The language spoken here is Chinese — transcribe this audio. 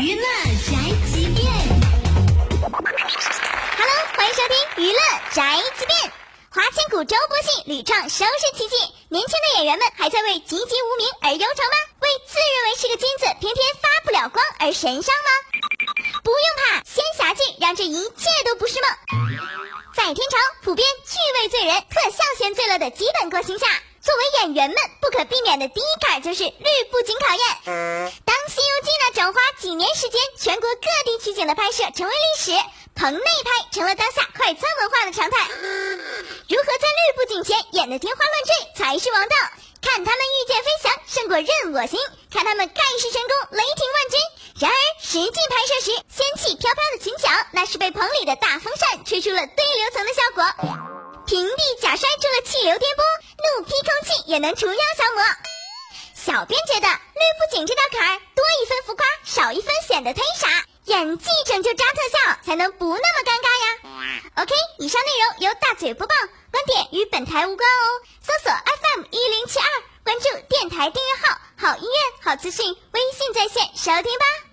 娱乐宅急便，Hello，欢迎收听娱乐宅急便。花千骨周播戏屡创收视奇迹，年轻的演员们还在为籍籍无名而忧愁吗？为自认为是个金子，偏偏发不了光而神伤吗？不用怕，仙侠剧让这一切都不是梦。在天朝，普遍趣味醉人、特效先醉了的基本个性下，作为演员们不可避免的第一坎就是绿布景考验。当《》几年时间，全国各地取景的拍摄成为历史，棚内拍成了当下快餐文化的常态。如何在绿布景前演得天花乱坠才是王道？看他们御剑飞翔胜过任我行，看他们盖世神功雷霆万钧。然而实际拍摄时，仙气飘飘的裙角，那是被棚里的大风扇吹出了对流层的效果。平地假摔出了气流颠簸，怒劈空气也能除妖降魔。小编觉得绿布景这道坎儿，多一分浮夸，少一分显得忒傻。演技拯救渣特效，才能不那么尴尬呀。OK，以上内容由大嘴播报，观点与本台无关哦。搜索 FM 一零七二，关注电台订阅号，好音乐好资讯，微信在线收听吧。